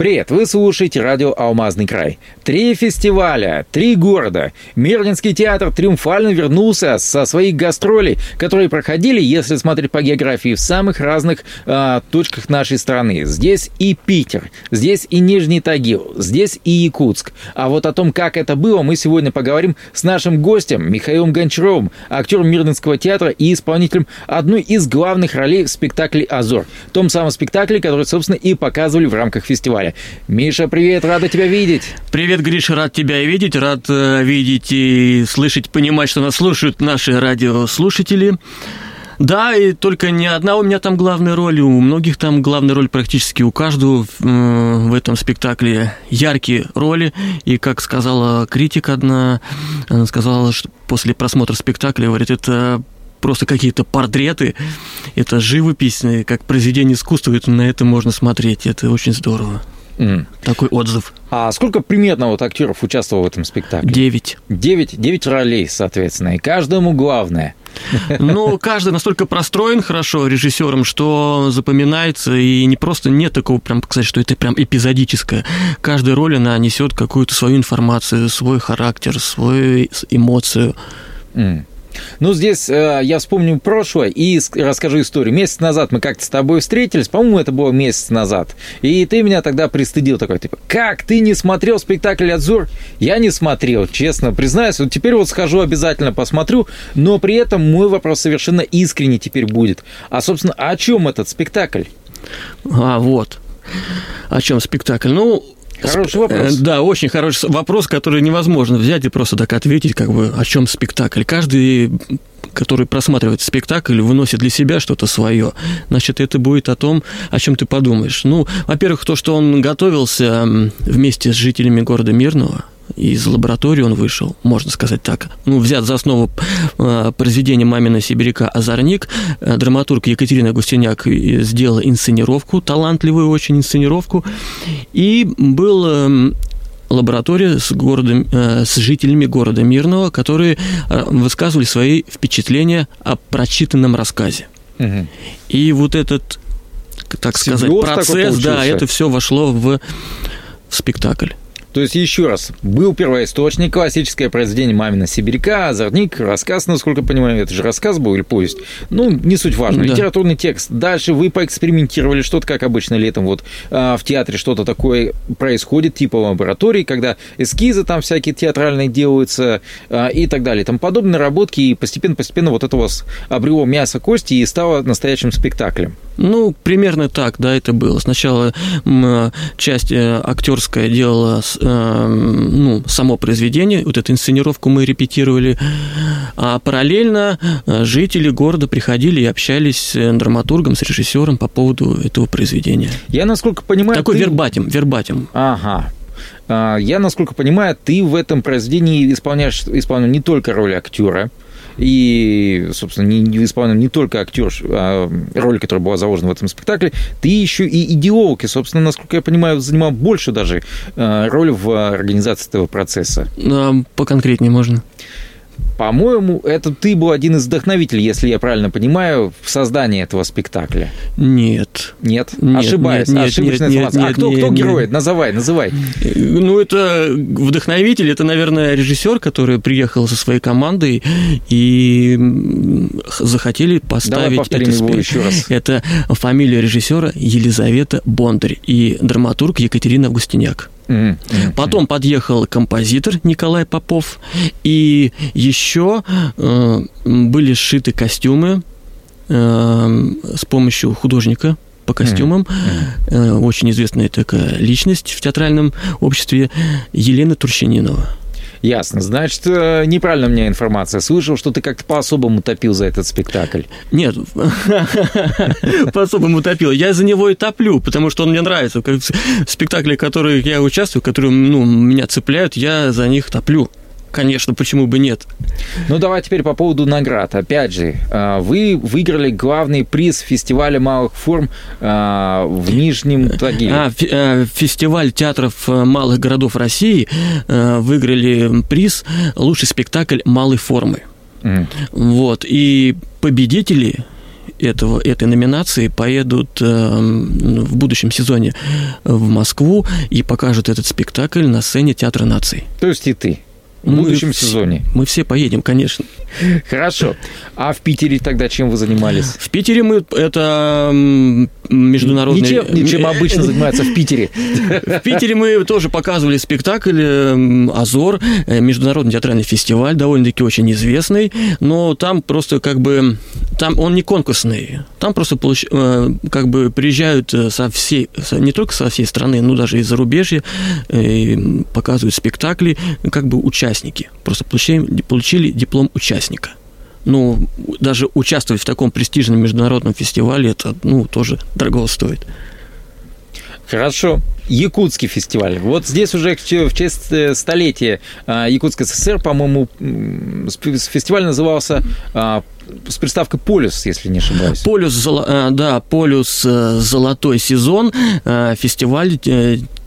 Привет, вы слушаете радио «Алмазный край». Три фестиваля, три города. Мирлинский театр триумфально вернулся со своих гастролей, которые проходили, если смотреть по географии, в самых разных э, точках нашей страны. Здесь и Питер, здесь и Нижний Тагил, здесь и Якутск. А вот о том, как это было, мы сегодня поговорим с нашим гостем Михаилом Гончаровым, актером Мирлинского театра и исполнителем одной из главных ролей в спектакле «Азор». Том самом спектакле, который, собственно, и показывали в рамках фестиваля. Миша, привет, рада тебя видеть. Привет, Гриша, рад тебя видеть, рад э, видеть и слышать, понимать, что нас слушают наши радиослушатели. Да, и только не одна у меня там главная роль, у многих там главная роль практически у каждого э, в этом спектакле яркие роли. И как сказала критик одна, она сказала, что после просмотра спектакля, говорит, это просто какие-то портреты, это живопись, как произведение искусства, это на это можно смотреть, это очень здорово. Mm. Такой отзыв. А сколько примерно вот актеров участвовало в этом спектакле? Девять. Девять, девять ролей, соответственно, и каждому главное. Ну, каждый настолько простроен хорошо режиссером, что запоминается, и не просто нет такого, прям сказать, что это прям эпизодическое. Каждая роль, она несет какую-то свою информацию, свой характер, свою эмоцию. Mm. Ну, здесь э, я вспомню прошлое и расскажу историю. Месяц назад мы как-то с тобой встретились, по-моему, это было месяц назад. И ты меня тогда пристыдил такой, типа, как, ты не смотрел спектакль «Адзур»? Я не смотрел, честно признаюсь. Вот теперь вот схожу, обязательно посмотрю, но при этом мой вопрос совершенно искренний теперь будет. А, собственно, о чем этот спектакль? А, вот. О чем спектакль? Ну, Хороший вопрос. Э, да, очень хороший вопрос, который невозможно взять и просто так ответить, как бы, о чем спектакль. Каждый который просматривает спектакль, выносит для себя что-то свое, значит, это будет о том, о чем ты подумаешь. Ну, во-первых, то, что он готовился вместе с жителями города Мирного, из лаборатории он вышел, можно сказать так. Ну, взят за основу э, произведения «Мамина сибиряка» «Озорник». Э, драматург Екатерина Густиняк сделала инсценировку, талантливую очень инсценировку. И был э, лаборатория с, городом, с жителями города Мирного, которые высказывали свои впечатления о прочитанном рассказе. Угу. И вот этот, так Симбиоз сказать, процесс, да, это все вошло в, в спектакль. То есть, еще раз, был первоисточник, классическое произведение «Мамина сибиряка», «Озорник», рассказ, насколько я понимаю, это же рассказ был или повесть? Ну, не суть важно, да. литературный текст. Дальше вы поэкспериментировали, что-то, как обычно летом вот а, в театре что-то такое происходит, типа лаборатории, когда эскизы там всякие театральные делаются а, и так далее. Там подобные наработки, и постепенно-постепенно вот это у вас обрело мясо кости и стало настоящим спектаклем. Ну, примерно так, да, это было. Сначала часть э, актерская делала э, ну, само произведение, вот эту инсценировку мы репетировали, а параллельно э, жители города приходили и общались с драматургом, с режиссером по поводу этого произведения. Я, насколько понимаю... Такой ты... вербатим, вербатим. Ага. А, я, насколько понимаю, ты в этом произведении исполняешь, исполняешь не только роль актера, и, собственно, не, не исполнил не только актер, а роль, которая была заложена в этом спектакле, ты еще и идеолог, и, собственно, насколько я понимаю, занимал больше даже а, роль в организации этого процесса. А, поконкретнее можно. По-моему, это ты был один из вдохновителей, если я правильно понимаю, в создании этого спектакля. Нет. Нет? нет Ошибаюсь. Нет, Ошибочная нет, информация. Нет, а кто, нет, кто герой? Нет. Называй, называй. Ну, это вдохновитель, это, наверное, режиссер, который приехал со своей командой и захотели поставить Давай повторим это, его еще раз. Это фамилия режиссера Елизавета Бондарь и драматург Екатерина Августиняк. Mm-hmm. Потом подъехал композитор Николай Попов, и еще э, были сшиты костюмы э, с помощью художника по костюмам, mm-hmm. э, очень известная такая личность в театральном обществе Елена Турчининова. Ясно. Значит, э, неправильно у меня информация. Слышал, что ты как-то по-особому топил за этот спектакль. Нет, по-особому топил. Я за него и топлю, потому что он мне нравится. В спектакле, в которых я участвую, которые ну, меня цепляют, я за них топлю. Конечно, почему бы нет? Ну, давай теперь по поводу наград. Опять же, а, вы выиграли главный приз фестиваля малых форм а, в Нижнем Тагиле. А, э, фестиваль театров э, малых городов России э, выиграли приз «Лучший спектакль малой формы». Mm. Вот, и победители этого, этой номинации поедут в будущем сезоне в Москву и покажут этот спектакль на сцене Театра наций. То есть и ты? В будущем мы, сезоне. Мы все поедем, конечно. Хорошо. А в Питере тогда чем вы занимались? В Питере мы это международный... Ничем, ничем обычно занимаются в Питере. В Питере мы тоже показывали спектакль «Азор», э, международный театральный фестиваль, довольно-таки очень известный, но там просто как бы... Там он не конкурсный, там просто получ, э, как бы приезжают э, со всей, не только со всей страны, но даже из зарубежья, показывают спектакли, как бы участники. Просто получили, получили диплом участника ну, даже участвовать в таком престижном международном фестивале, это, ну, тоже дорого стоит. Хорошо. Якутский фестиваль. Вот здесь уже в честь э, столетия а, Якутской ССР, по-моему, фестиваль назывался а, с приставкой «Полюс», если не ошибаюсь. «Полюс», э, да, «Полюс. Э, золотой сезон», фестиваль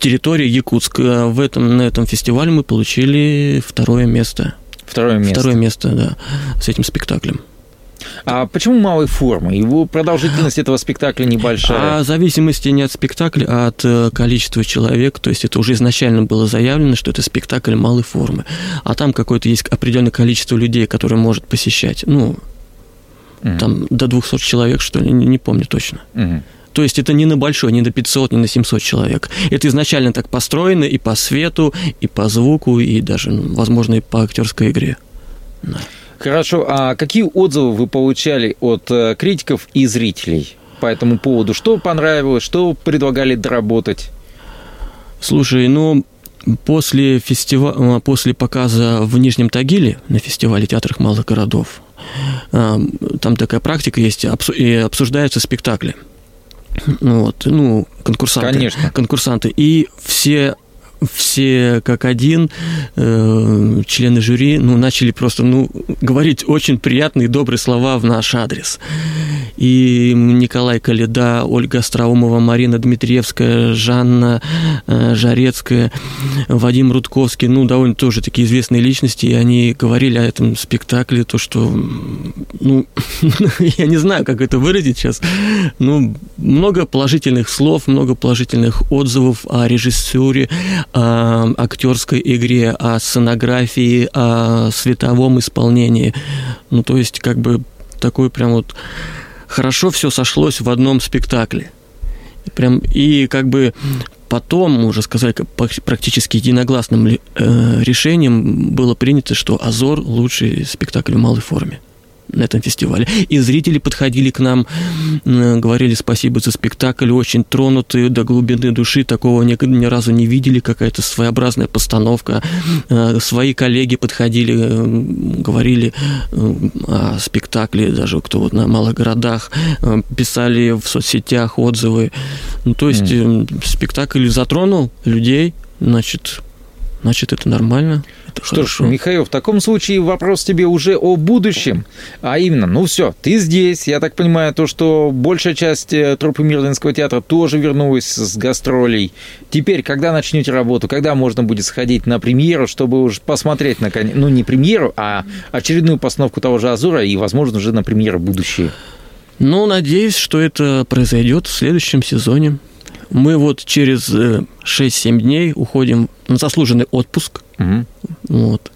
территории Якутск. В этом, на этом фестивале мы получили второе место. Второе место. Второе место, да, с этим спектаклем. А почему малой формы? Его продолжительность этого спектакля небольшая. А в зависимости не от спектакля, а от э, количества человек. То есть это уже изначально было заявлено, что это спектакль малой формы. А там какое-то есть определенное количество людей, которые может посещать. Ну, угу. там до 200 человек, что ли, не, не помню точно. Угу. То есть это не на большой, не на 500, не на 700 человек. Это изначально так построено и по свету, и по звуку, и даже, ну, возможно, и по актерской игре. Да. Хорошо. А какие отзывы вы получали от э, критиков и зрителей по этому поводу? Что понравилось, что предлагали доработать? Слушай, ну, после, фестива... Э, после показа в Нижнем Тагиле на фестивале театрах малых городов, э, там такая практика есть, и обсуждаются спектакли. Вот, ну, конкурсанты. Конечно. Конкурсанты. И все все как один э, члены жюри ну, начали просто ну, говорить очень приятные добрые слова в наш адрес. И Николай Каледа, Ольга Остроумова, Марина Дмитриевская, Жанна э, Жарецкая, Вадим Рудковский, ну, довольно тоже такие известные личности, и они говорили о этом спектакле, то, что, ну, я не знаю, как это выразить сейчас, ну, много положительных слов, много положительных отзывов о режиссуре, о актерской игре, о сценографии, о световом исполнении. Ну, то есть, как бы такой прям вот хорошо все сошлось в одном спектакле. Прям, и как бы потом, можно сказать, практически единогласным э, решением было принято, что «Азор» – лучший спектакль в малой форме на этом фестивале. И зрители подходили к нам, говорили спасибо за спектакль, очень тронутые до глубины души, такого ни, ни разу не видели, какая-то своеобразная постановка. Э, свои коллеги подходили, э, говорили э, о спектакле, даже кто вот на малых городах, писали в соцсетях отзывы. Ну, то есть mm. спектакль затронул людей, значит, значит, это нормально. Это Что хорошо. ж, Михаил, в таком случае вопрос тебе уже о будущем. А именно, ну все, ты здесь. Я так понимаю, то, что большая часть э, труппы Мирлинского театра тоже вернулась с гастролей. Теперь, когда начнете работу, когда можно будет сходить на премьеру, чтобы уже посмотреть на ну не премьеру, а очередную постановку того же Азура и, возможно, уже на премьеру будущее? Ну, надеюсь, что это произойдет в следующем сезоне. Мы вот через 6-7 э, дней уходим на заслуженный отпуск. Угу. Вот.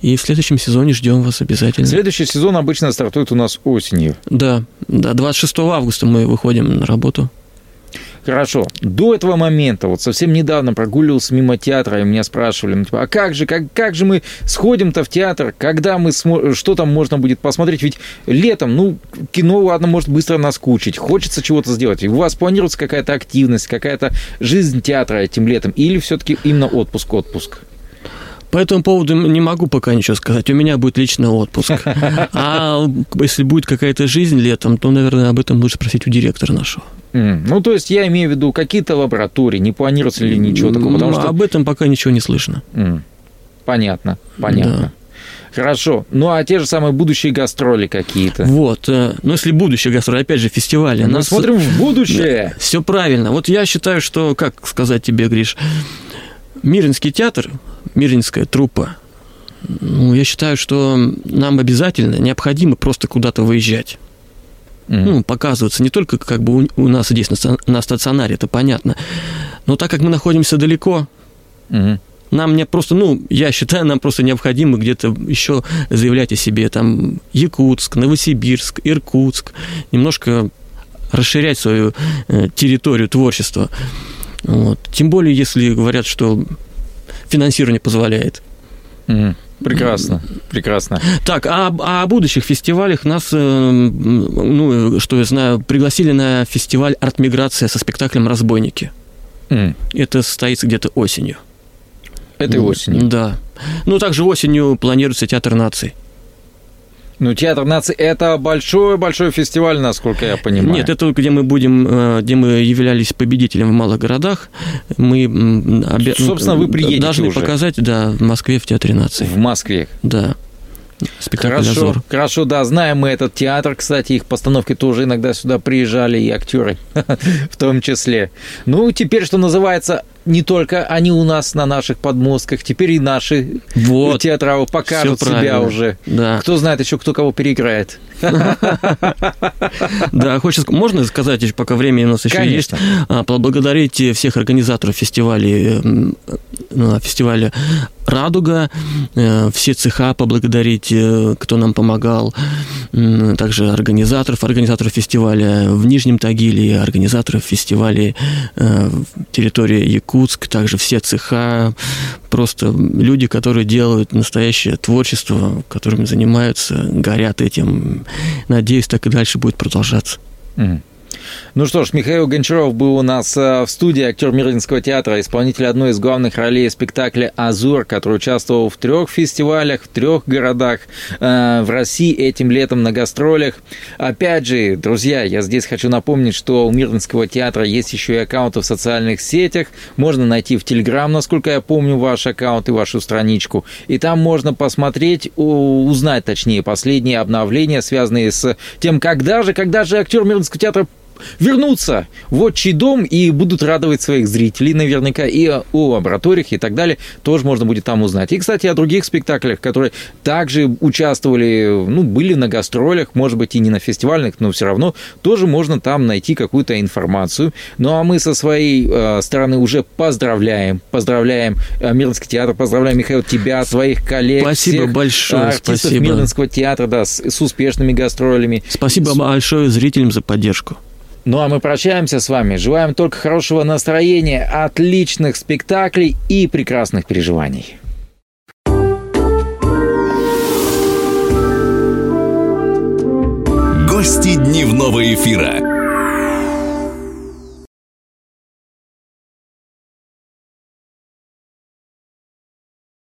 И в следующем сезоне ждем вас обязательно. Следующий сезон обычно стартует у нас осенью. Да, да, 26 августа мы выходим на работу. Хорошо. До этого момента, вот совсем недавно прогуливался мимо театра, и меня спрашивали, ну, типа, а как же, как, как же мы сходим-то в театр, когда мы, смо... что там можно будет посмотреть? Ведь летом, ну, кино, ладно, может быстро наскучить, хочется чего-то сделать. И у вас планируется какая-то активность, какая-то жизнь театра этим летом, или все-таки именно отпуск-отпуск? По этому поводу не могу пока ничего сказать. У меня будет личный отпуск. А если будет какая-то жизнь летом, то, наверное, об этом лучше спросить у директора нашего. Mm. Ну, то есть я имею в виду какие-то лаборатории, не планируется ли ничего такого? Потому что... Об этом пока ничего не слышно. Mm. Понятно, понятно. Да. Хорошо. Ну, а те же самые будущие гастроли какие-то? Вот. э, Ну, если будущее гастроли, опять же, фестивали. Мы нас- смотрим в будущее. Все правильно. Вот я считаю, что, как сказать тебе, Гриш, Миринский театр, Миринская труппа, ну, я считаю, что нам обязательно необходимо просто куда-то выезжать. Мгм. Ну, показываться не только как бы у, у нас здесь на, на стационаре, это понятно, но так как мы находимся далеко, Мгм. нам не просто, ну, я считаю, нам просто необходимо где-то еще заявлять о себе, там, Якутск, Новосибирск, Иркутск, немножко расширять свою э, территорию творчества. Вот. Тем более, если говорят, что финансирование позволяет. Прекрасно, прекрасно. Так, а, а о будущих фестивалях нас, э, ну, что я знаю, пригласили на фестиваль «Артмиграция» со спектаклем «Разбойники». Мгм. Это состоится где-то осенью. Этой осенью. Да. Ну, также осенью планируется театр наций. Ну, театр нации это большой-большой фестиваль, насколько я понимаю. Нет, это где мы будем, э, где мы являлись победителем в малых городах. Мы обе- Собственно, вы приедете должны уже. показать, да, в Москве в театре наций. в Москве. Да. Спектакль Хорошо, «Азор». хорошо, да, знаем мы этот театр, кстати, их постановки тоже иногда сюда приезжали, и актеры в том числе. Ну, теперь, что называется, не только они у нас на наших подмостках, теперь и наши Вот. театралы покажут себя уже. Да. Кто знает еще, кто кого переиграет. Да, хочется, можно сказать, еще пока время у нас еще есть, а, поблагодарить всех организаторов фестиваля, ну, фестиваля «Радуга», э, все цеха поблагодарить, э, кто нам помогал, также организаторов, организаторов фестиваля в Нижнем Тагиле, организаторов фестиваля э, в Якутск, также все цеха, просто люди, которые делают настоящее творчество, которым занимаются, горят этим. Надеюсь, так и дальше будет продолжаться. Мгм. Ну что ж, Михаил Гончаров был у нас э, в студии, актер Мирлинского театра, исполнитель одной из главных ролей спектакля «Азур», который участвовал в трех фестивалях, в трех городах э, в России этим летом на гастролях. Опять же, друзья, я здесь хочу напомнить, что у Мирлинского театра есть еще и аккаунты в социальных сетях. Можно найти в Телеграм, насколько я помню, ваш аккаунт и вашу страничку. И там можно посмотреть, узнать, точнее, последние обновления, связанные с тем, когда же, когда же актер Мирлинского театра вернутся в отчий дом и будут радовать своих зрителей наверняка, и о лабораториях и так далее тоже можно будет там узнать. И, кстати, о других спектаклях, которые также участвовали, ну, были на гастролях, может быть, и не на фестивальных, но все равно тоже можно там найти какую-то информацию. Ну, а мы со своей э, стороны уже поздравляем, поздравляем э, Мирлинский театр, поздравляем, Михаил, тебя, своих коллег, Спасибо всех, большое, артистов спасибо. Мирлинского театра, да, с, с успешными гастролями. Спасибо большое зрителям за поддержку. Ну а мы прощаемся с вами. Желаем только хорошего настроения, отличных спектаклей и прекрасных переживаний. Гости дневного эфира.